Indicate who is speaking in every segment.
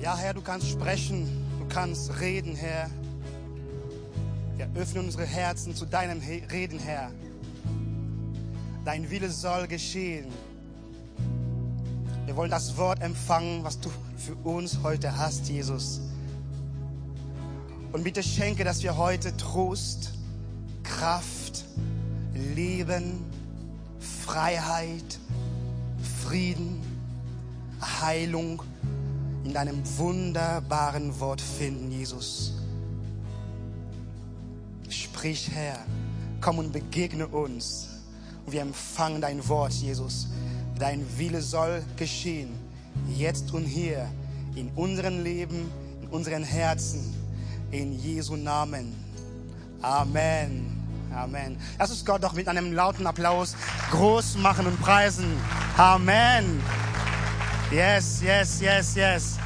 Speaker 1: Ja, Herr, du kannst sprechen, du kannst reden, Herr. Wir öffnen unsere Herzen zu deinem Reden, Herr. Dein Wille soll geschehen. Wir wollen das Wort empfangen, was du für uns heute hast, Jesus. Und bitte schenke, dass wir heute Trost, Kraft, Leben, Freiheit, Frieden, Heilung in deinem wunderbaren Wort finden, Jesus. Sprich, Herr, komm und begegne uns. Und wir empfangen dein Wort, Jesus. Dein Wille soll geschehen, jetzt und hier, in unserem Leben, in unseren Herzen, in Jesu Namen. Amen. Amen. Lass uns Gott doch mit einem lauten Applaus groß machen und preisen. Amen. Yes, yes, yes, yes.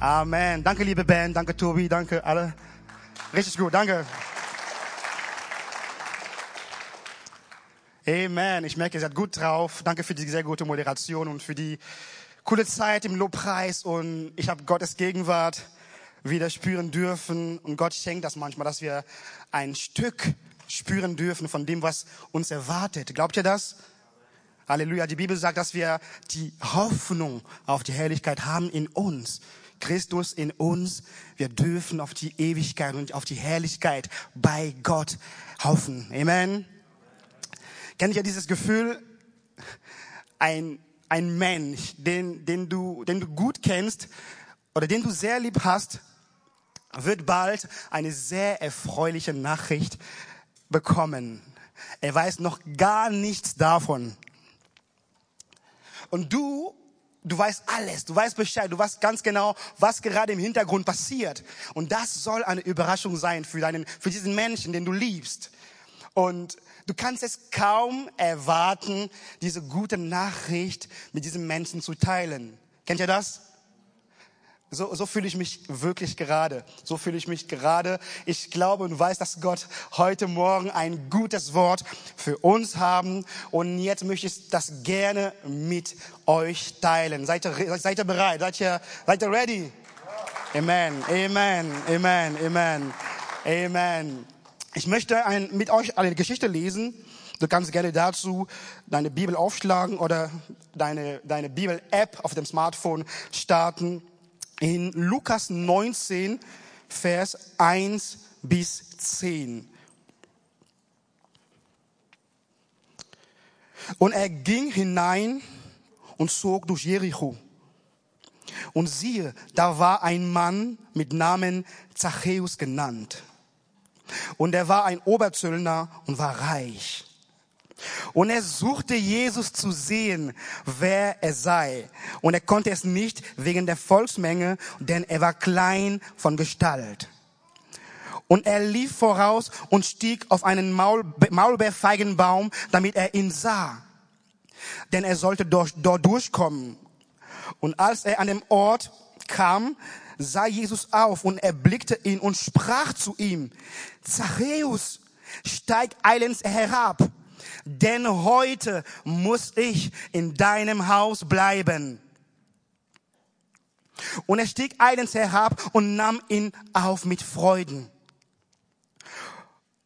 Speaker 1: Amen. Danke, liebe Band. Danke, Tobi. Danke, alle. Richtig gut. Danke. Amen. Ich merke, ihr seid gut drauf. Danke für die sehr gute Moderation und für die coole Zeit im Lobpreis. Und ich habe Gottes Gegenwart wieder spüren dürfen. Und Gott schenkt das manchmal, dass wir ein Stück spüren dürfen von dem, was uns erwartet. Glaubt ihr das? Halleluja. Die Bibel sagt, dass wir die Hoffnung auf die Herrlichkeit haben in uns. Christus in uns. Wir dürfen auf die Ewigkeit und auf die Herrlichkeit bei Gott hoffen. Amen. Kennt ihr dieses Gefühl? Ein, ein Mensch, den, den, du, den du gut kennst oder den du sehr lieb hast, wird bald eine sehr erfreuliche Nachricht bekommen. Er weiß noch gar nichts davon. Und du, du weißt alles, du weißt Bescheid, du weißt ganz genau, was gerade im Hintergrund passiert. Und das soll eine Überraschung sein für deinen, für diesen Menschen, den du liebst. Und du kannst es kaum erwarten, diese gute Nachricht mit diesem Menschen zu teilen. Kennt ihr das? So, so fühle ich mich wirklich gerade. So fühle ich mich gerade. Ich glaube und weiß, dass Gott heute Morgen ein gutes Wort für uns haben. Und jetzt möchte ich das gerne mit euch teilen. Seid ihr, seid ihr bereit? Seid ihr, seid ihr ready? Amen, amen, amen, amen, amen. Ich möchte ein, mit euch eine Geschichte lesen. Du kannst gerne dazu deine Bibel aufschlagen oder deine, deine Bibel-App auf dem Smartphone starten in Lukas 19, Vers 1 bis 10. Und er ging hinein und zog durch Jericho. Und siehe, da war ein Mann mit Namen Zachäus genannt. Und er war ein Oberzöllner und war reich. Und er suchte Jesus zu sehen, wer er sei. Und er konnte es nicht wegen der Volksmenge, denn er war klein von Gestalt. Und er lief voraus und stieg auf einen Maul, Maulbeerfeigenbaum, damit er ihn sah. Denn er sollte dort, dort durchkommen. Und als er an dem Ort kam, sah Jesus auf und erblickte ihn und sprach zu ihm, Zachäus, steig eilends herab, denn heute muss ich in deinem Haus bleiben. Und er stieg eilends herab und nahm ihn auf mit Freuden.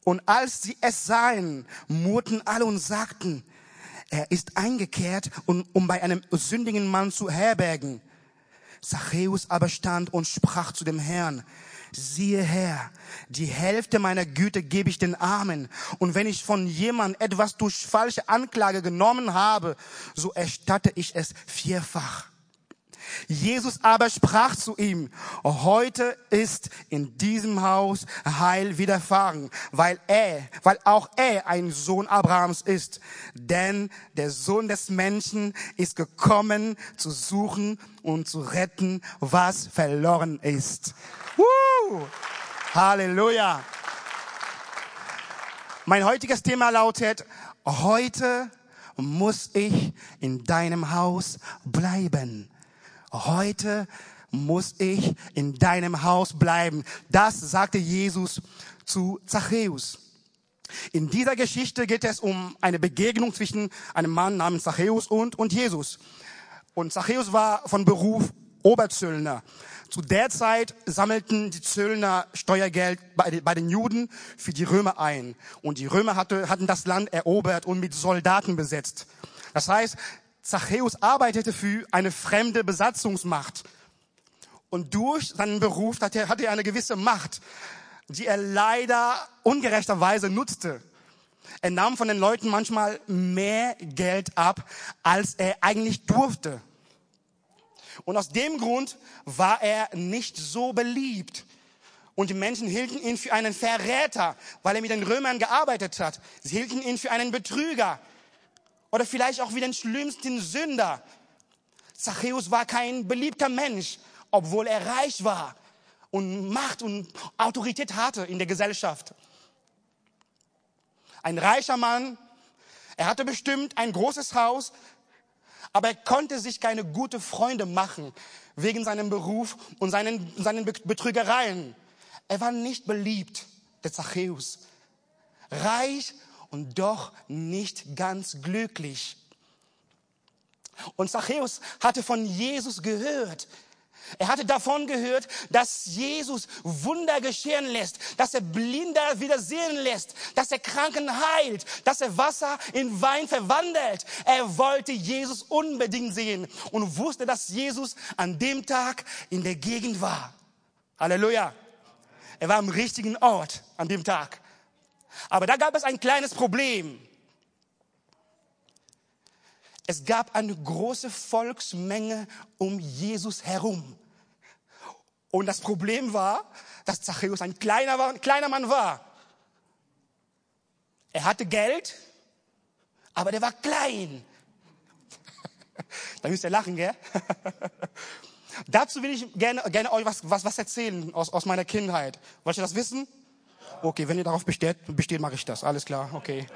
Speaker 1: Und als sie es sahen, murrten alle und sagten, er ist eingekehrt, um, um bei einem sündigen Mann zu herbergen. Zachäus aber stand und sprach zu dem Herrn, siehe Herr, die Hälfte meiner Güte gebe ich den Armen. Und wenn ich von jemand etwas durch falsche Anklage genommen habe, so erstatte ich es vierfach. Jesus aber sprach zu ihm, heute ist in diesem Haus Heil widerfahren, weil er, weil auch er ein Sohn Abrahams ist. Denn der Sohn des Menschen ist gekommen zu suchen und zu retten, was verloren ist. Woo! Halleluja. Mein heutiges Thema lautet, heute muss ich in deinem Haus bleiben. Heute muss ich in deinem Haus bleiben. Das sagte Jesus zu Zachäus. In dieser Geschichte geht es um eine Begegnung zwischen einem Mann namens Zachäus und, und Jesus. Und Zachäus war von Beruf Oberzöllner. Zu der Zeit sammelten die Zöllner Steuergeld bei, den Juden für die Römer ein. Und die Römer hatte, hatten das Land erobert und mit Soldaten besetzt. Das heißt, Zachäus arbeitete für eine fremde Besatzungsmacht. Und durch seinen Beruf hatte er, hatte er eine gewisse Macht, die er leider ungerechterweise nutzte. Er nahm von den Leuten manchmal mehr Geld ab, als er eigentlich durfte. Und aus dem Grund war er nicht so beliebt. Und die Menschen hielten ihn für einen Verräter, weil er mit den Römern gearbeitet hat. Sie hielten ihn für einen Betrüger oder vielleicht auch wie den schlimmsten Sünder. Zachäus war kein beliebter Mensch, obwohl er reich war und Macht und Autorität hatte in der Gesellschaft. Ein reicher Mann, er hatte bestimmt ein großes Haus, aber er konnte sich keine gute Freunde machen wegen seinem Beruf und seinen, seinen Betrügereien. Er war nicht beliebt, der Zachäus. Reich und doch nicht ganz glücklich. Und Zachäus hatte von Jesus gehört. Er hatte davon gehört, dass Jesus Wunder geschehen lässt, dass er Blinder wieder sehen lässt, dass er Kranken heilt, dass er Wasser in Wein verwandelt. Er wollte Jesus unbedingt sehen und wusste, dass Jesus an dem Tag in der Gegend war. Halleluja. Er war am richtigen Ort an dem Tag. Aber da gab es ein kleines Problem. Es gab eine große Volksmenge um Jesus herum. Und das Problem war, dass Zachäus ein kleiner, ein kleiner Mann war. Er hatte Geld, aber der war klein. da müsst ihr lachen, gell? Dazu will ich gerne, gerne euch was, was, was erzählen aus, aus meiner Kindheit. Wollt ihr das wissen? Okay, wenn ihr darauf besteht, besteht mache ich das. Alles klar, okay.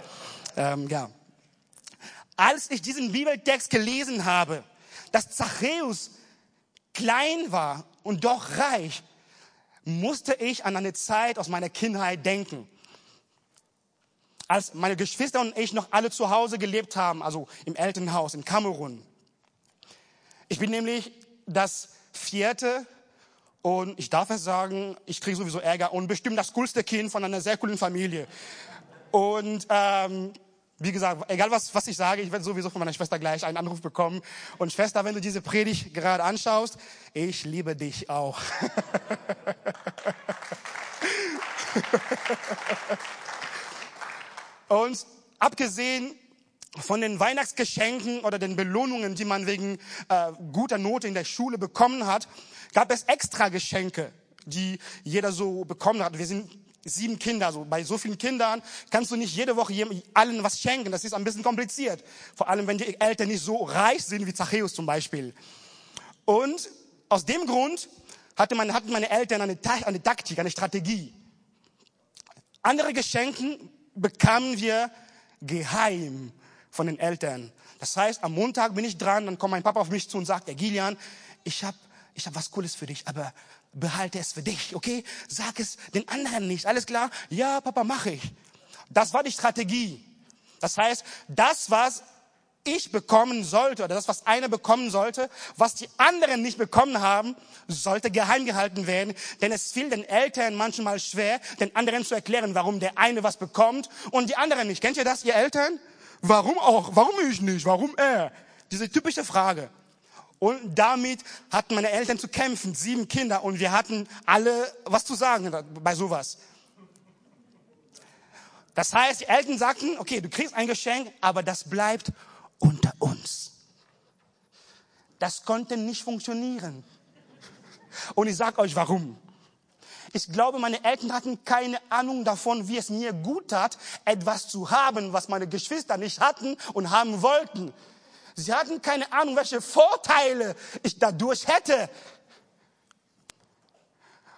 Speaker 1: Ähm, ja. Als ich diesen Bibeltext gelesen habe, dass Zachäus klein war und doch reich, musste ich an eine Zeit aus meiner Kindheit denken. Als meine Geschwister und ich noch alle zu Hause gelebt haben, also im Elternhaus in Kamerun. Ich bin nämlich das vierte und ich darf es sagen, ich kriege sowieso Ärger und bestimmt das coolste Kind von einer sehr coolen Familie. Und ähm, wie gesagt, egal was, was ich sage, ich werde sowieso von meiner Schwester gleich einen Anruf bekommen. Und Schwester, wenn du diese Predigt gerade anschaust, ich liebe dich auch. Und abgesehen von den Weihnachtsgeschenken oder den Belohnungen, die man wegen äh, guter Note in der Schule bekommen hat, gab es extra Geschenke, die jeder so bekommen hat. Wir sind sieben Kinder, so bei so vielen Kindern kannst du nicht jede Woche allen was schenken. Das ist ein bisschen kompliziert. Vor allem, wenn die Eltern nicht so reich sind wie Zachäus zum Beispiel. Und aus dem Grund hatte meine, hatten meine Eltern eine, eine Taktik, eine Strategie. Andere Geschenke bekamen wir geheim von den Eltern. Das heißt, am Montag bin ich dran, dann kommt mein Papa auf mich zu und sagt, Gilian, ich habe ich hab was Cooles für dich, aber behalte es für dich, okay? Sag es den anderen nicht. Alles klar? Ja, Papa, mache ich. Das war die Strategie. Das heißt, das, was ich bekommen sollte, oder das, was einer bekommen sollte, was die anderen nicht bekommen haben, sollte geheim gehalten werden. Denn es fiel den Eltern manchmal schwer, den anderen zu erklären, warum der eine was bekommt und die anderen nicht. Kennt ihr das, ihr Eltern? Warum auch? Warum ich nicht? Warum er? Diese typische Frage. Und damit hatten meine Eltern zu kämpfen, sieben Kinder, und wir hatten alle was zu sagen bei sowas. Das heißt, die Eltern sagten, okay, du kriegst ein Geschenk, aber das bleibt unter uns. Das konnte nicht funktionieren. Und ich sage euch warum. Ich glaube, meine Eltern hatten keine Ahnung davon, wie es mir gut tat, etwas zu haben, was meine Geschwister nicht hatten und haben wollten. Sie hatten keine Ahnung, welche Vorteile ich dadurch hätte.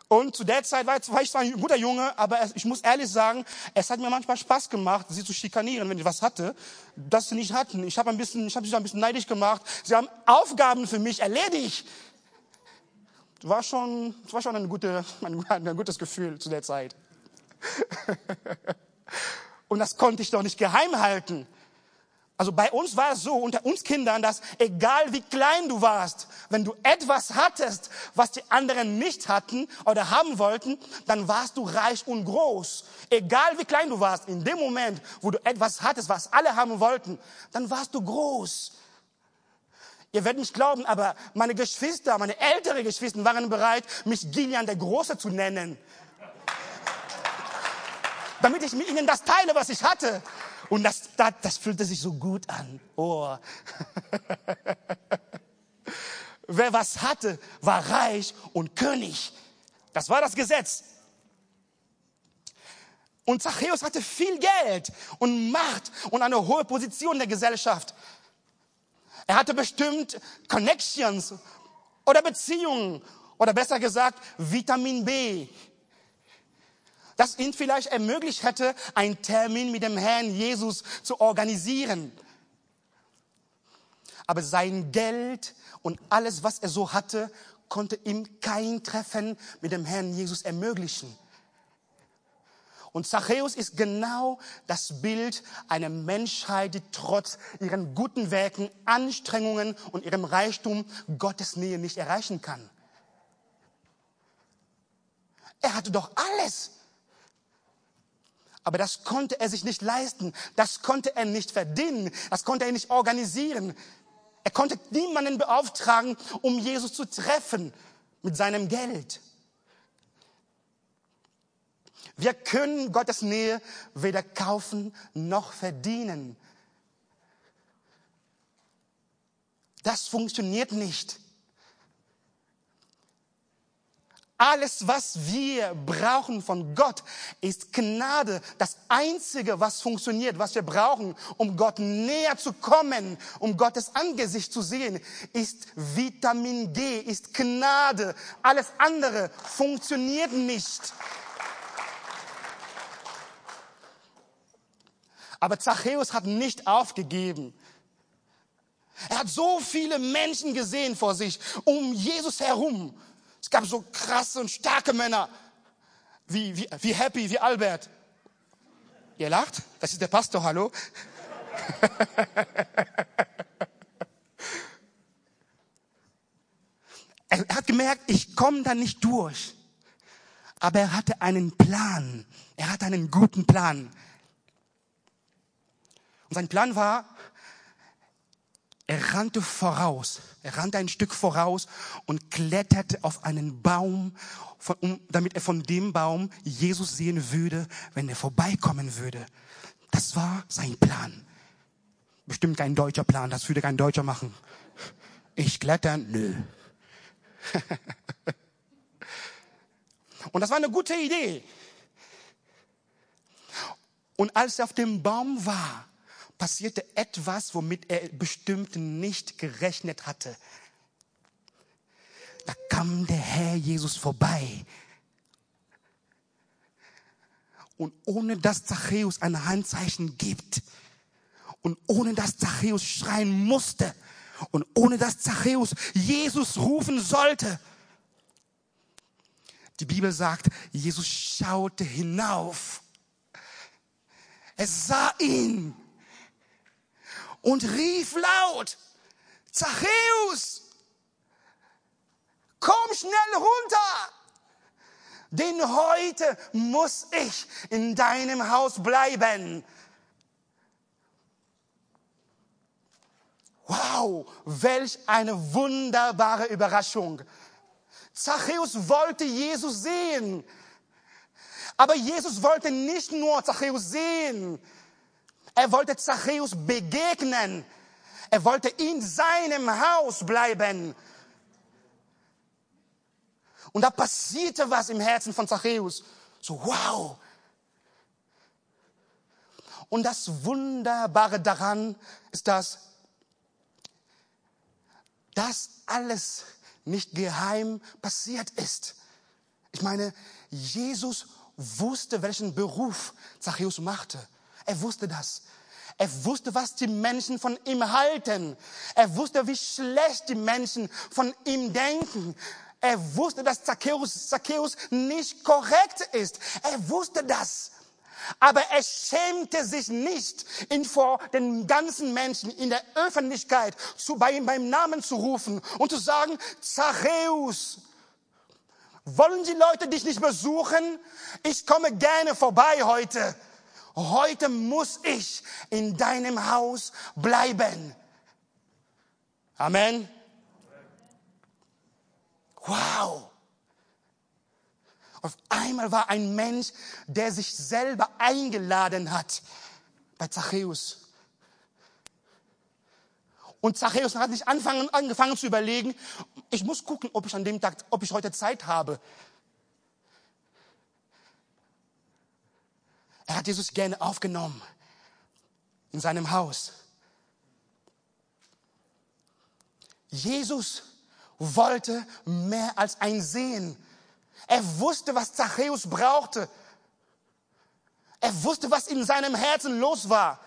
Speaker 1: Und zu der Zeit war ich zwar ein guter Junge, aber ich muss ehrlich sagen, es hat mir manchmal Spaß gemacht, sie zu schikanieren, wenn ich was hatte, das sie nicht hatten. Ich habe ein bisschen, ich habe sie ein bisschen neidisch gemacht. Sie haben Aufgaben für mich erledigt. War schon, war schon ein, gute, ein, ein gutes Gefühl zu der Zeit. Und das konnte ich doch nicht geheim halten. Also bei uns war es so, unter uns Kindern, dass egal wie klein du warst, wenn du etwas hattest, was die anderen nicht hatten oder haben wollten, dann warst du reich und groß. Egal wie klein du warst, in dem Moment, wo du etwas hattest, was alle haben wollten, dann warst du groß. Ihr werdet nicht glauben, aber meine Geschwister, meine ältere Geschwister waren bereit, mich Gillian der Große zu nennen. Damit ich mit ihnen das teile, was ich hatte. Und das, das, das fühlte sich so gut an. Oh. Wer was hatte, war reich und König. Das war das Gesetz. Und Zachäus hatte viel Geld und Macht und eine hohe Position in der Gesellschaft. Er hatte bestimmt Connections oder Beziehungen oder besser gesagt Vitamin B das ihn vielleicht ermöglicht hätte, einen Termin mit dem Herrn Jesus zu organisieren. Aber sein Geld und alles, was er so hatte, konnte ihm kein Treffen mit dem Herrn Jesus ermöglichen. Und Zachäus ist genau das Bild einer Menschheit, die trotz ihren guten Werken, Anstrengungen und ihrem Reichtum Gottes Nähe nicht erreichen kann. Er hatte doch alles. Aber das konnte er sich nicht leisten. Das konnte er nicht verdienen. Das konnte er nicht organisieren. Er konnte niemanden beauftragen, um Jesus zu treffen mit seinem Geld. Wir können Gottes Nähe weder kaufen noch verdienen. Das funktioniert nicht. Alles, was wir brauchen von Gott, ist Gnade. Das Einzige, was funktioniert, was wir brauchen, um Gott näher zu kommen, um Gottes Angesicht zu sehen, ist Vitamin G, ist Gnade. Alles andere funktioniert nicht. Aber Zachäus hat nicht aufgegeben. Er hat so viele Menschen gesehen vor sich, um Jesus herum. Es gab so krasse und starke Männer, wie, wie, wie Happy, wie Albert. Ihr lacht? Das ist der Pastor, hallo? er hat gemerkt, ich komme da nicht durch. Aber er hatte einen Plan. Er hatte einen guten Plan. Und sein Plan war, er rannte voraus, er rannte ein Stück voraus und kletterte auf einen Baum, von, um, damit er von dem Baum Jesus sehen würde, wenn er vorbeikommen würde. Das war sein Plan. Bestimmt kein deutscher Plan, das würde kein Deutscher machen. Ich klettern? Nö. und das war eine gute Idee. Und als er auf dem Baum war, passierte etwas, womit er bestimmt nicht gerechnet hatte. Da kam der Herr Jesus vorbei. Und ohne dass Zachäus ein Handzeichen gibt und ohne dass Zachäus schreien musste und ohne dass Zachäus Jesus rufen sollte, die Bibel sagt, Jesus schaute hinauf. Er sah ihn und rief laut, Zachäus, komm schnell runter, denn heute muss ich in deinem Haus bleiben. Wow, welch eine wunderbare Überraschung. Zachäus wollte Jesus sehen. Aber Jesus wollte nicht nur Zachäus sehen, er wollte Zachäus begegnen. Er wollte in seinem Haus bleiben. Und da passierte was im Herzen von Zachäus. So, wow. Und das Wunderbare daran ist, dass das alles nicht geheim passiert ist. Ich meine, Jesus wusste, welchen Beruf Zachäus machte. Er wusste das. Er wusste, was die Menschen von ihm halten. Er wusste, wie schlecht die Menschen von ihm denken. Er wusste, dass Zacchaeus, Zacchaeus nicht korrekt ist. Er wusste das. Aber er schämte sich nicht, ihn vor den ganzen Menschen in der Öffentlichkeit zu, bei ihm beim Namen zu rufen und zu sagen, Zachäus, wollen die Leute dich nicht besuchen? Ich komme gerne vorbei heute. Heute muss ich in deinem Haus bleiben. Amen. Wow. Auf einmal war ein Mensch, der sich selber eingeladen hat bei Zachäus. Und Zachäus hat sich anfangen, angefangen zu überlegen, ich muss gucken, ob ich an dem Tag, ob ich heute Zeit habe. Er hat Jesus gerne aufgenommen in seinem Haus. Jesus wollte mehr als ein Sehen. Er wusste, was Zachäus brauchte. Er wusste, was in seinem Herzen los war.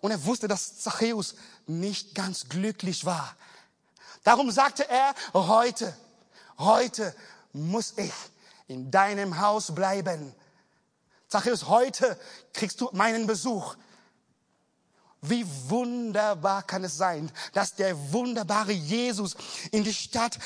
Speaker 1: Und er wusste, dass Zachäus nicht ganz glücklich war. Darum sagte er, heute, heute muss ich in deinem Haus bleiben. Zachäus, heute kriegst du meinen Besuch. Wie wunderbar kann es sein, dass der wunderbare Jesus in die Stadt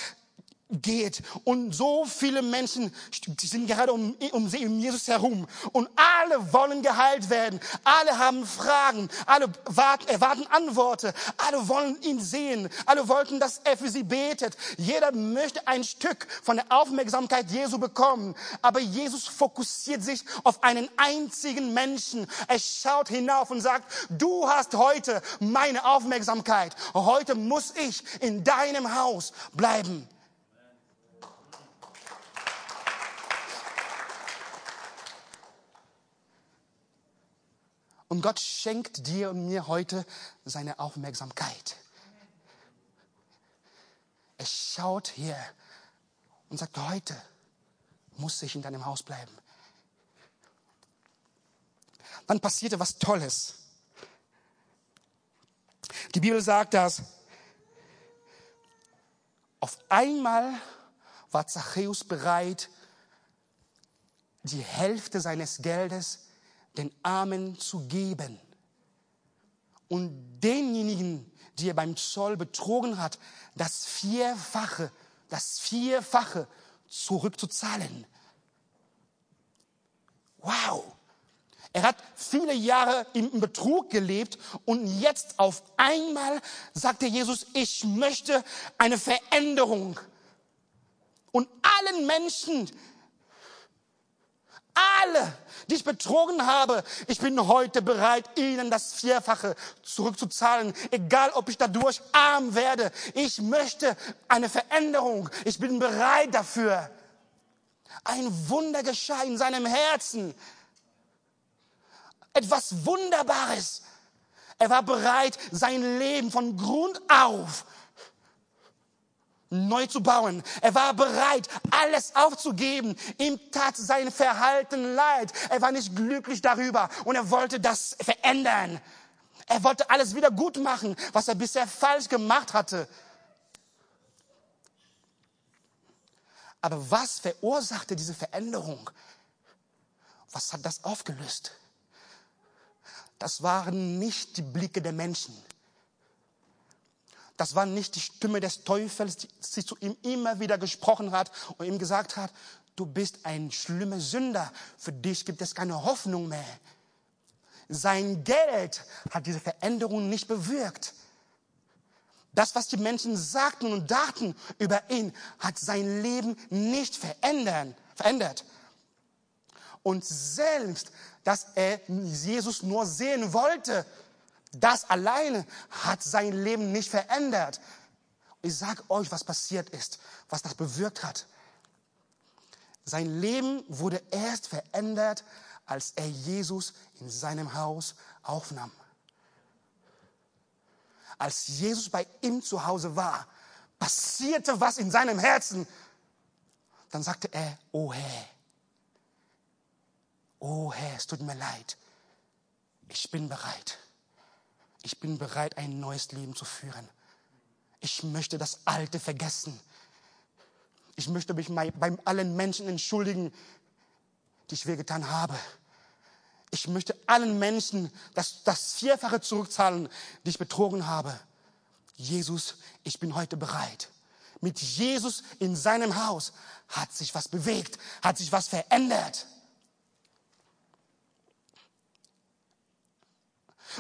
Speaker 1: geht. Und so viele Menschen sind gerade um, um, um Jesus herum. Und alle wollen geheilt werden. Alle haben Fragen. Alle warten, erwarten Antworten. Alle wollen ihn sehen. Alle wollten, dass er für sie betet. Jeder möchte ein Stück von der Aufmerksamkeit Jesu bekommen. Aber Jesus fokussiert sich auf einen einzigen Menschen. Er schaut hinauf und sagt, du hast heute meine Aufmerksamkeit. Heute muss ich in deinem Haus bleiben. Und Gott schenkt dir und mir heute seine Aufmerksamkeit. Er schaut hier und sagt, heute muss ich in deinem Haus bleiben. Dann passierte was Tolles. Die Bibel sagt, dass auf einmal war Zachäus bereit, die Hälfte seines Geldes den Armen zu geben. Und denjenigen, die er beim Zoll betrogen hat, das Vierfache, das Vierfache zurückzuzahlen. Wow! Er hat viele Jahre im Betrug gelebt und jetzt auf einmal sagte Jesus, ich möchte eine Veränderung. Und allen Menschen, alle, die ich betrogen habe, ich bin heute bereit, ihnen das Vierfache zurückzuzahlen, egal ob ich dadurch arm werde. Ich möchte eine Veränderung. Ich bin bereit dafür. Ein Wunder geschah in seinem Herzen. Etwas Wunderbares. Er war bereit, sein Leben von Grund auf neu zu bauen. Er war bereit, alles aufzugeben. Ihm tat sein Verhalten leid. Er war nicht glücklich darüber und er wollte das verändern. Er wollte alles wieder gut machen, was er bisher falsch gemacht hatte. Aber was verursachte diese Veränderung? Was hat das aufgelöst? Das waren nicht die Blicke der Menschen. Das war nicht die Stimme des Teufels, die zu ihm immer wieder gesprochen hat und ihm gesagt hat, du bist ein schlimmer Sünder, für dich gibt es keine Hoffnung mehr. Sein Geld hat diese Veränderung nicht bewirkt. Das, was die Menschen sagten und dachten über ihn, hat sein Leben nicht verändert. Und selbst, dass er Jesus nur sehen wollte, das alleine hat sein Leben nicht verändert. Ich sage euch, was passiert ist, was das bewirkt hat. Sein Leben wurde erst verändert, als er Jesus in seinem Haus aufnahm. Als Jesus bei ihm zu Hause war, passierte was in seinem Herzen. Dann sagte er, oh Herr, oh Herr, es tut mir leid, ich bin bereit ich bin bereit, ein neues Leben zu führen. Ich möchte das Alte vergessen. Ich möchte mich bei allen Menschen entschuldigen, die ich wehgetan habe. Ich möchte allen Menschen das, das Vierfache zurückzahlen, die ich betrogen habe. Jesus, ich bin heute bereit. Mit Jesus in seinem Haus hat sich was bewegt, hat sich was verändert.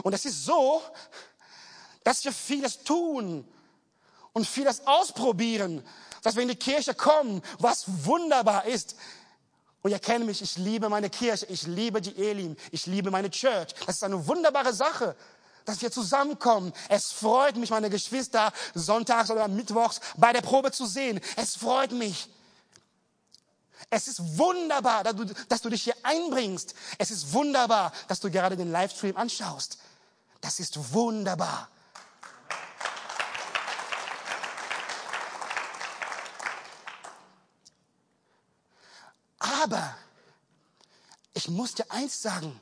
Speaker 1: Und es ist so, dass wir vieles tun und vieles ausprobieren, dass wir in die Kirche kommen, was wunderbar ist. Und ihr kennt mich, ich liebe meine Kirche, ich liebe die Elim, ich liebe meine Church. Das ist eine wunderbare Sache, dass wir zusammenkommen. Es freut mich, meine Geschwister sonntags oder mittwochs bei der Probe zu sehen. Es freut mich. Es ist wunderbar, dass du, dass du dich hier einbringst. Es ist wunderbar, dass du gerade den Livestream anschaust. Das ist wunderbar. Aber ich muss dir eins sagen,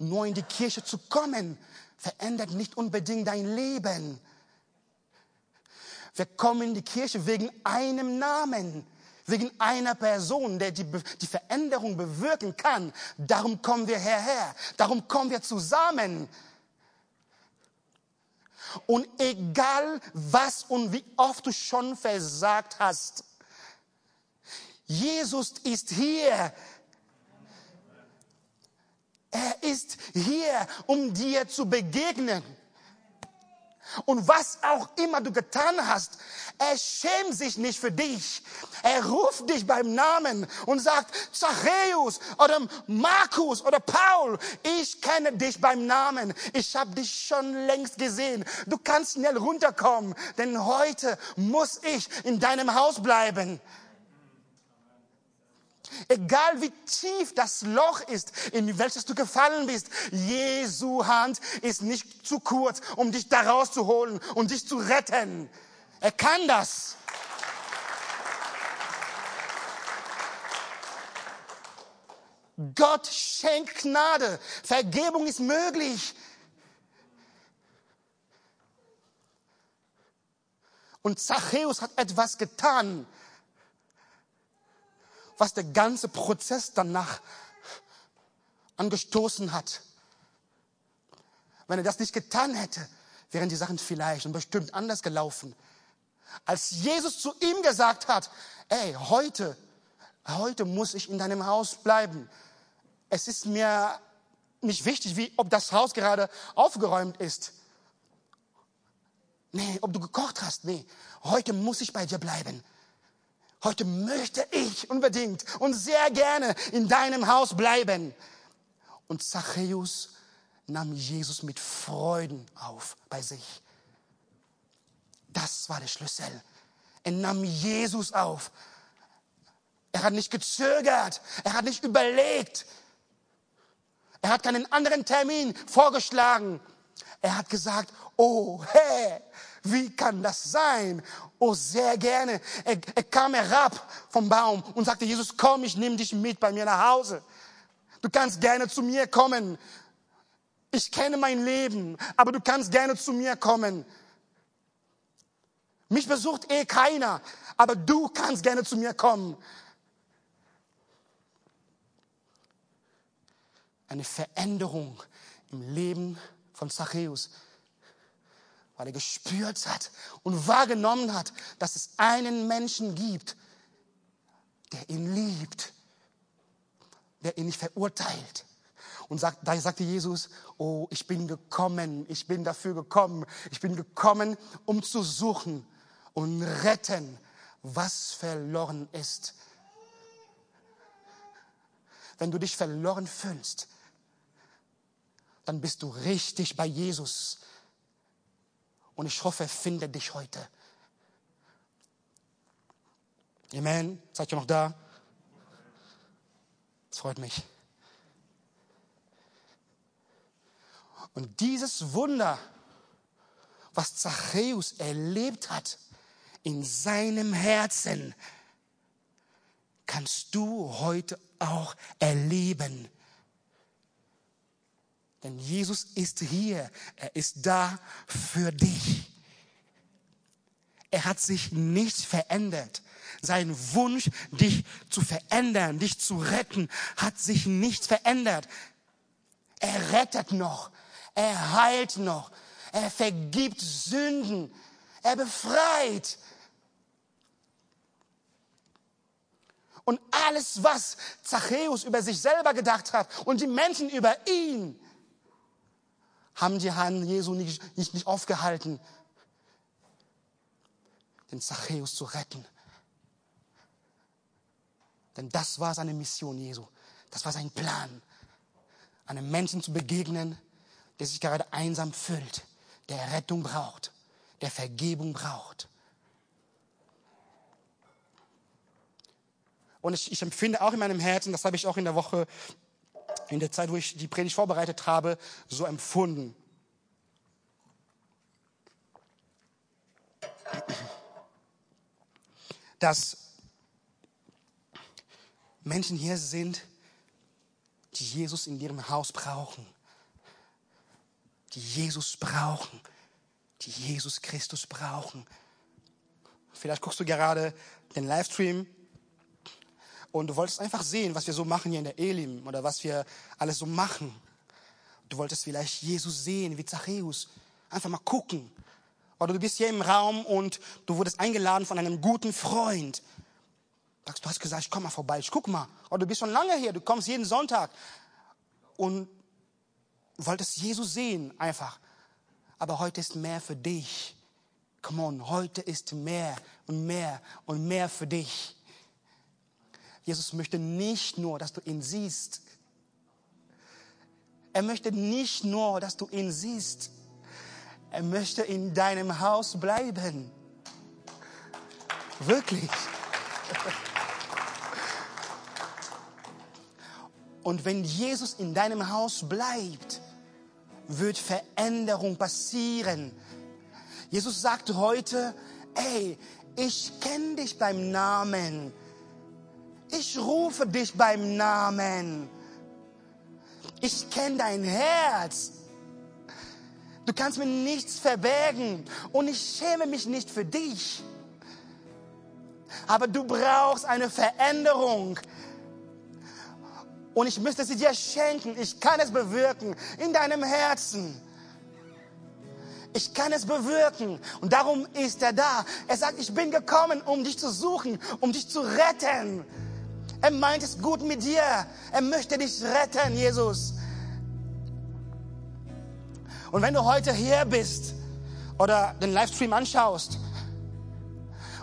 Speaker 1: nur in die Kirche zu kommen, verändert nicht unbedingt dein Leben. Wir kommen in die Kirche wegen einem Namen, wegen einer Person, der die, die Veränderung bewirken kann. Darum kommen wir hierher, darum kommen wir zusammen. Und egal was und wie oft du schon versagt hast, Jesus ist hier. Er ist hier, um dir zu begegnen. Und was auch immer du getan hast, er schämt sich nicht für dich. Er ruft dich beim Namen und sagt, Zachäus oder Markus oder Paul, ich kenne dich beim Namen. Ich habe dich schon längst gesehen. Du kannst schnell runterkommen, denn heute muss ich in deinem Haus bleiben. Egal wie tief das Loch ist, in welches du gefallen bist, Jesu Hand ist nicht zu kurz, um dich da rauszuholen und dich zu retten. Er kann das. Gott schenkt Gnade. Vergebung ist möglich. Und Zachäus hat etwas getan was der ganze Prozess danach angestoßen hat. Wenn er das nicht getan hätte, wären die Sachen vielleicht und bestimmt anders gelaufen. Als Jesus zu ihm gesagt hat, ey, heute, heute muss ich in deinem Haus bleiben. Es ist mir nicht wichtig, wie, ob das Haus gerade aufgeräumt ist. Nee, ob du gekocht hast. Nee, heute muss ich bei dir bleiben. Heute möchte ich unbedingt und sehr gerne in deinem Haus bleiben. Und Zachäus nahm Jesus mit Freuden auf bei sich. Das war der Schlüssel. Er nahm Jesus auf. Er hat nicht gezögert. Er hat nicht überlegt. Er hat keinen anderen Termin vorgeschlagen. Er hat gesagt, oh, hey, wie kann das sein? Oh, sehr gerne. Er, er kam herab vom Baum und sagte, Jesus, komm, ich nehme dich mit bei mir nach Hause. Du kannst gerne zu mir kommen. Ich kenne mein Leben, aber du kannst gerne zu mir kommen. Mich besucht eh keiner, aber du kannst gerne zu mir kommen. Eine Veränderung im Leben von Zachäus weil er gespürt hat und wahrgenommen hat, dass es einen Menschen gibt, der ihn liebt, der ihn nicht verurteilt. Und sagt, da sagte Jesus, oh, ich bin gekommen, ich bin dafür gekommen, ich bin gekommen, um zu suchen und retten, was verloren ist. Wenn du dich verloren fühlst, dann bist du richtig bei Jesus. Und ich hoffe, er findet dich heute. Amen. Seid ihr noch da? Das freut mich. Und dieses Wunder, was Zachäus erlebt hat in seinem Herzen, kannst du heute auch erleben denn Jesus ist hier. Er ist da für dich. Er hat sich nicht verändert. Sein Wunsch, dich zu verändern, dich zu retten, hat sich nicht verändert. Er rettet noch. Er heilt noch. Er vergibt Sünden. Er befreit. Und alles, was Zachäus über sich selber gedacht hat und die Menschen über ihn, haben die Herrn Jesu nicht, nicht, nicht aufgehalten, den Zachäus zu retten. Denn das war seine Mission Jesu. Das war sein Plan, einem Menschen zu begegnen, der sich gerade einsam fühlt, der Rettung braucht, der Vergebung braucht. Und ich, ich empfinde auch in meinem Herzen, das habe ich auch in der Woche, in der Zeit, wo ich die Predigt vorbereitet habe, so empfunden. Dass Menschen hier sind, die Jesus in ihrem Haus brauchen. Die Jesus brauchen. Die Jesus Christus brauchen. Vielleicht guckst du gerade den Livestream und du wolltest einfach sehen, was wir so machen hier in der Elim oder was wir alles so machen. Du wolltest vielleicht Jesus sehen, wie Zachäus. Einfach mal gucken. Oder du bist hier im Raum und du wurdest eingeladen von einem guten Freund. Du hast gesagt, ich komm mal vorbei, ich guck mal. Oder du bist schon lange hier, du kommst jeden Sonntag. Und wolltest Jesus sehen, einfach. Aber heute ist mehr für dich. Come on, heute ist mehr und mehr und mehr für dich. Jesus möchte nicht nur, dass du ihn siehst. Er möchte nicht nur, dass du ihn siehst. Er möchte in deinem Haus bleiben. Wirklich. Und wenn Jesus in deinem Haus bleibt, wird Veränderung passieren. Jesus sagt heute, ey, ich kenne dich beim Namen. Ich rufe dich beim Namen. Ich kenne dein Herz. Du kannst mir nichts verbergen und ich schäme mich nicht für dich. Aber du brauchst eine Veränderung. Und ich müsste sie dir schenken. Ich kann es bewirken in deinem Herzen. Ich kann es bewirken. Und darum ist er da. Er sagt, ich bin gekommen, um dich zu suchen, um dich zu retten. Er meint es gut mit dir. Er möchte dich retten, Jesus. Und wenn du heute hier bist oder den Livestream anschaust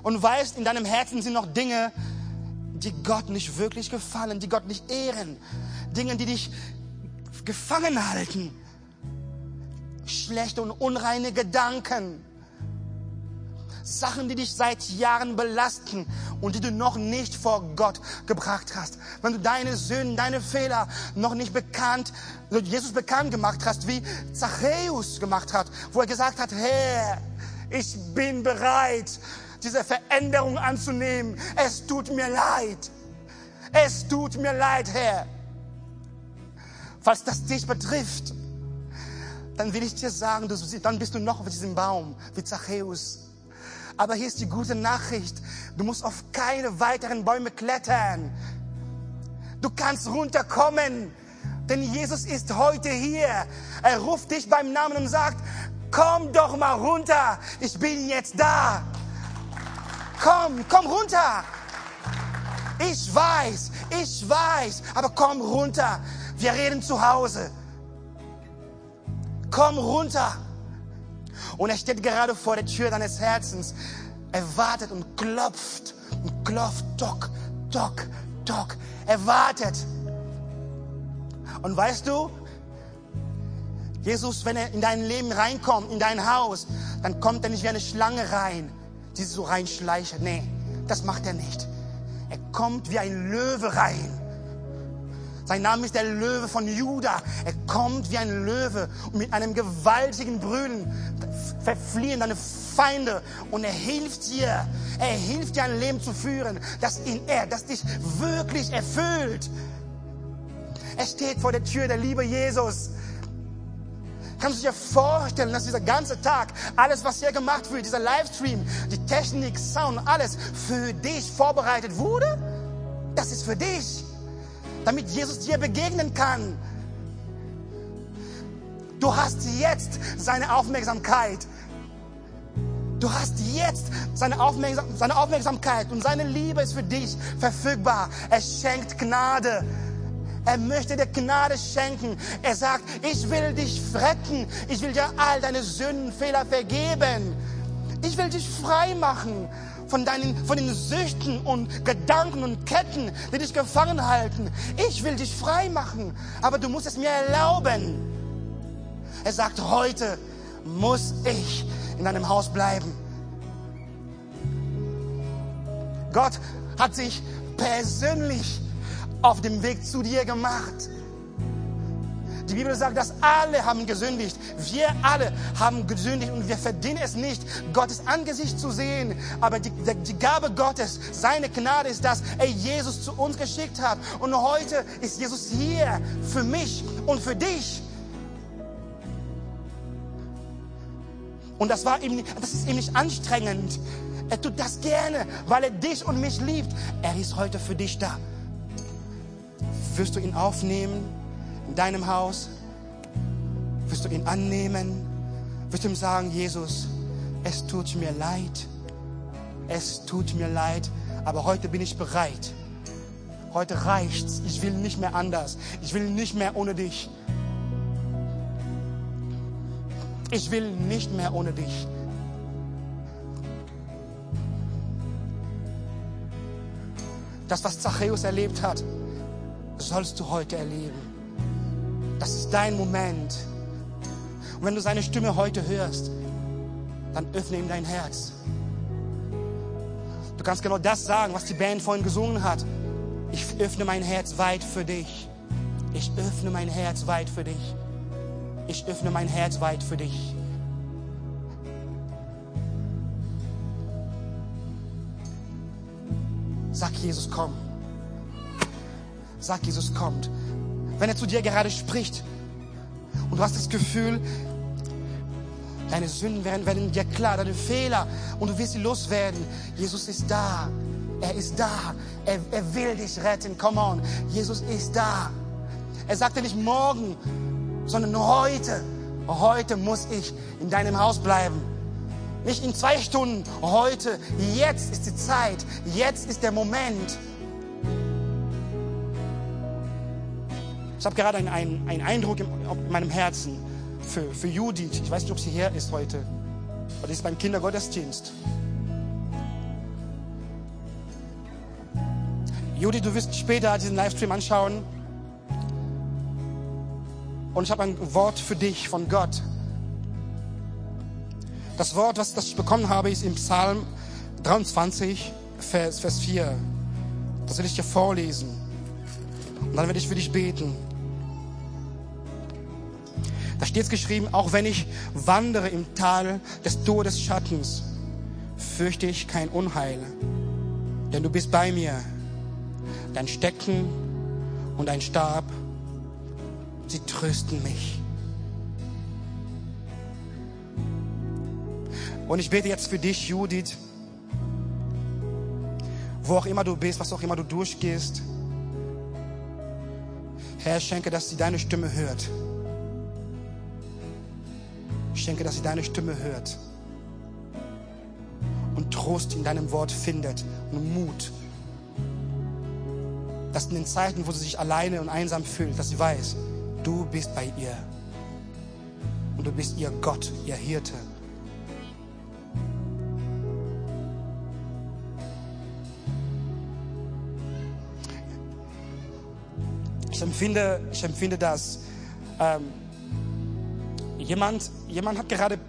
Speaker 1: und weißt, in deinem Herzen sind noch Dinge, die Gott nicht wirklich gefallen, die Gott nicht ehren, Dinge, die dich gefangen halten, schlechte und unreine Gedanken, Sachen, die dich seit Jahren belasten und die du noch nicht vor Gott gebracht hast. Wenn du deine Sünden, deine Fehler noch nicht bekannt, Jesus bekannt gemacht hast, wie Zachäus gemacht hat, wo er gesagt hat, Herr, ich bin bereit, diese Veränderung anzunehmen. Es tut mir leid. Es tut mir leid, Herr. Falls das dich betrifft, dann will ich dir sagen, dann bist du noch auf diesem Baum wie Zachäus. Aber hier ist die gute Nachricht. Du musst auf keine weiteren Bäume klettern. Du kannst runterkommen. Denn Jesus ist heute hier. Er ruft dich beim Namen und sagt, komm doch mal runter. Ich bin jetzt da. Komm, komm runter. Ich weiß, ich weiß, aber komm runter. Wir reden zu Hause. Komm runter. Und er steht gerade vor der Tür deines Herzens. Er wartet und klopft und klopft. Dock, dock, dock. Er wartet. Und weißt du, Jesus, wenn er in dein Leben reinkommt, in dein Haus, dann kommt er nicht wie eine Schlange rein, die so reinschleicht. Nee, das macht er nicht. Er kommt wie ein Löwe rein. Sein Name ist der Löwe von Juda. Er kommt wie ein Löwe und mit einem gewaltigen Brüllen verfliehen deine Feinde und er hilft dir. Er hilft dir ein Leben zu führen, das in er, das dich wirklich erfüllt. Er steht vor der Tür der Liebe Jesus. Kannst du dir vorstellen, dass dieser ganze Tag, alles, was hier gemacht wird, dieser Livestream, die Technik, Sound, alles für dich vorbereitet wurde? Das ist für dich, damit Jesus dir begegnen kann. Du hast jetzt seine Aufmerksamkeit. Du hast jetzt seine, Aufmerksam seine Aufmerksamkeit und seine Liebe ist für dich verfügbar. Er schenkt Gnade. Er möchte dir Gnade schenken. Er sagt, ich will dich retten. Ich will dir all deine Sünden, Fehler vergeben. Ich will dich frei machen von deinen, von den Süchten und Gedanken und Ketten, die dich gefangen halten. Ich will dich frei machen. Aber du musst es mir erlauben. Er sagt, heute muss ich in deinem Haus bleiben. Gott hat sich persönlich auf dem Weg zu dir gemacht. Die Bibel sagt, dass alle haben gesündigt. Wir alle haben gesündigt und wir verdienen es nicht, Gottes Angesicht zu sehen. Aber die, die Gabe Gottes, seine Gnade ist, dass er Jesus zu uns geschickt hat. Und heute ist Jesus hier für mich und für dich. Und das, war ihm, das ist ihm nicht anstrengend. Er tut das gerne, weil er dich und mich liebt. Er ist heute für dich da. Wirst du ihn aufnehmen in deinem Haus? Wirst du ihn annehmen? Wirst du ihm sagen, Jesus, es tut mir leid. Es tut mir leid, aber heute bin ich bereit. Heute reicht's. Ich will nicht mehr anders. Ich will nicht mehr ohne dich. Ich will nicht mehr ohne dich. Das, was Zachäus erlebt hat, sollst du heute erleben. Das ist dein Moment. Und wenn du seine Stimme heute hörst, dann öffne ihm dein Herz. Du kannst genau das sagen, was die Band vorhin gesungen hat. Ich öffne mein Herz weit für dich. Ich öffne mein Herz weit für dich ich öffne mein Herz weit für dich. Sag Jesus, komm. Sag Jesus, kommt. Wenn er zu dir gerade spricht und du hast das Gefühl, deine Sünden werden, werden dir klar, deine Fehler und du wirst sie loswerden. Jesus ist da. Er ist da. Er, er will dich retten. Come on. Jesus ist da. Er sagte nicht morgen, sondern heute. Heute muss ich in deinem Haus bleiben. Nicht in zwei Stunden, heute. Jetzt ist die Zeit. Jetzt ist der Moment. Ich habe gerade einen, einen, Eindruck in, in meinem Herzen für, für Judith. Ich weiß nicht, ob sie hier ist heute. Sie ist beim Kindergottesdienst. Judith, du wirst später diesen Livestream anschauen. Und ich habe ein Wort für dich von Gott. Das Wort, was ich bekommen habe, ist im Psalm 23, Vers, Vers 4. Das will ich dir vorlesen. Und dann werde ich für dich beten. Da steht es geschrieben, auch wenn ich wandere im Tal des Todesschattens, fürchte ich kein Unheil. Denn du bist bei mir. Dein Stecken und dein Stab Sie trösten mich. Und ich bete jetzt für dich, Judith, wo auch immer du bist, was auch immer du durchgehst. Herr, schenke, dass sie deine Stimme hört. Schenke, dass sie deine Stimme hört. Und Trost in deinem Wort findet und Mut. Dass in den Zeiten, wo sie sich alleine und einsam fühlt, dass sie weiß, Du bist bei ihr. Und du bist ihr Gott, ihr Hirte. Ich empfinde, ich empfinde dass ähm, jemand, jemand hat gerade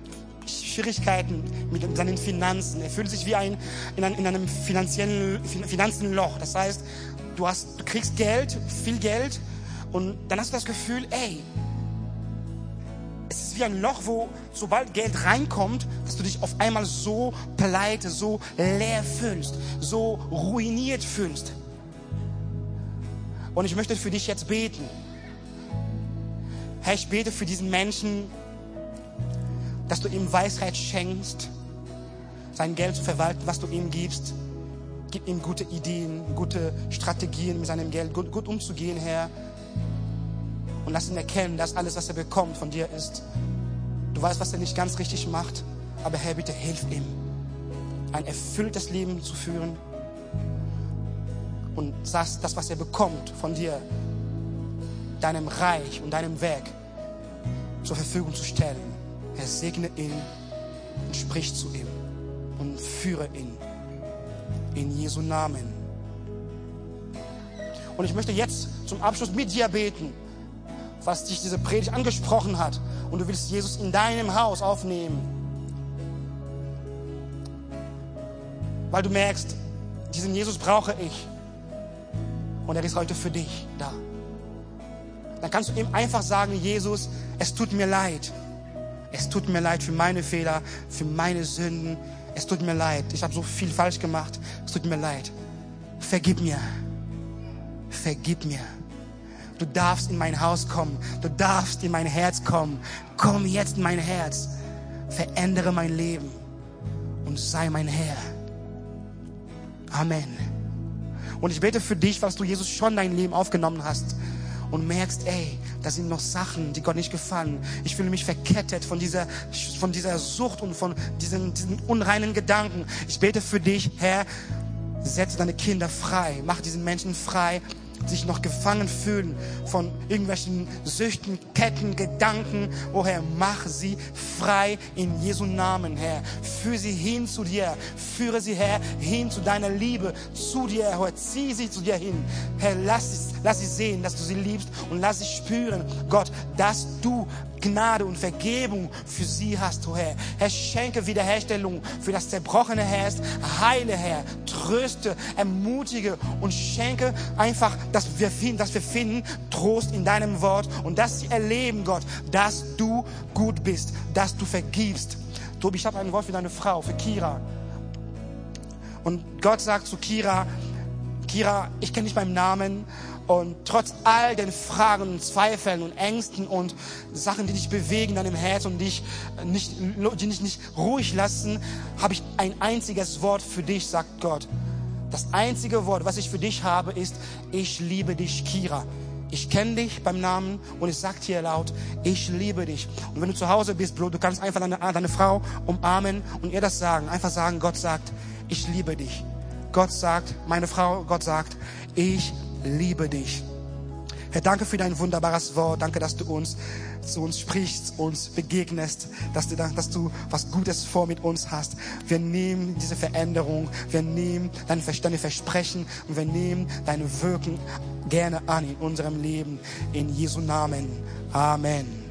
Speaker 1: Schwierigkeiten mit seinen Finanzen. Er fühlt sich wie ein, in, einem, in einem finanziellen Finanzenloch. Das heißt, du, hast, du kriegst Geld, viel Geld, und dann hast du das Gefühl, ey, es ist wie ein Loch, wo sobald Geld reinkommt, dass du dich auf einmal so pleite, so leer fühlst, so ruiniert fühlst. Und ich möchte für dich jetzt beten. Herr, ich bete für diesen Menschen, dass du ihm Weisheit schenkst, sein Geld zu verwalten, was du ihm gibst. Gib ihm gute Ideen, gute Strategien mit seinem Geld, gut, gut umzugehen, Herr. Und lass ihn erkennen, dass alles, was er bekommt, von dir ist. Du weißt, was er nicht ganz richtig macht, aber Herr, bitte hilf ihm, ein erfülltes Leben zu führen. Und das, das, was er bekommt von dir, deinem Reich und deinem Werk zur Verfügung zu stellen. Er segne ihn und spricht zu ihm und führe ihn in Jesu Namen. Und ich möchte jetzt zum Abschluss mit dir beten, was dich diese Predigt angesprochen hat. Und du willst Jesus in deinem Haus aufnehmen. Weil du merkst, diesen Jesus brauche ich. Und er ist heute für dich da. Dann kannst du ihm einfach sagen, Jesus, es tut mir leid. Es tut mir leid für meine Fehler, für meine Sünden. Es tut mir leid. Ich habe so viel falsch gemacht. Es tut mir leid. Vergib mir. Vergib mir. Du darfst in mein Haus kommen. Du darfst in mein Herz kommen. Komm jetzt in mein Herz. Verändere mein Leben und sei mein Herr. Amen. Und ich bete für dich, was du Jesus schon dein Leben aufgenommen hast und merkst, ey, da sind noch Sachen, die Gott nicht gefallen. Ich fühle mich verkettet von dieser, von dieser Sucht und von diesen, diesen unreinen Gedanken. Ich bete für dich, Herr, setze deine Kinder frei, mach diesen Menschen frei, sich noch gefangen fühlen von irgendwelchen Süchten, Ketten, Gedanken. Oh Herr, mach sie frei in Jesu Namen, Herr. Führe sie hin zu dir. Führe sie, Herr, hin zu deiner Liebe, zu dir, Herr. Zieh sie zu dir hin. Herr, lass sie, lass sie sehen, dass du sie liebst und lass sie spüren, Gott, dass du Gnade und Vergebung für sie hast, oh Herr. Herr, schenke Wiederherstellung für das zerbrochene Herz. Heile, Herr. Tröste, ermutige und schenke einfach, dass wir finden, dass wir finden Trost in deinem Wort und dass sie erleben, Gott, dass du gut bist, dass du vergibst. Tobi, ich habe ein Wort für deine Frau, für Kira. Und Gott sagt zu Kira, Kira, ich kenne dich beim Namen und trotz all den Fragen und Zweifeln und Ängsten und Sachen, die dich bewegen in deinem Herz und dich nicht, die dich nicht ruhig lassen, habe ich ein einziges Wort für dich, sagt Gott. Das einzige Wort, was ich für dich habe, ist, ich liebe dich, Kira. Ich kenne dich beim Namen und ich sag dir laut, ich liebe dich. Und wenn du zu Hause bist, Bro, du kannst einfach deine, deine Frau umarmen und ihr das sagen. Einfach sagen, Gott sagt, ich liebe dich. Gott sagt, meine Frau, Gott sagt, ich liebe dich. Herr, danke für dein wunderbares Wort. Danke, dass du uns zu uns sprichst, uns begegnest, dass du, dass du was Gutes vor mit uns hast. Wir nehmen diese Veränderung, wir nehmen deine, deine Versprechen und wir nehmen deine Wirken gerne an in unserem Leben. In Jesu Namen. Amen.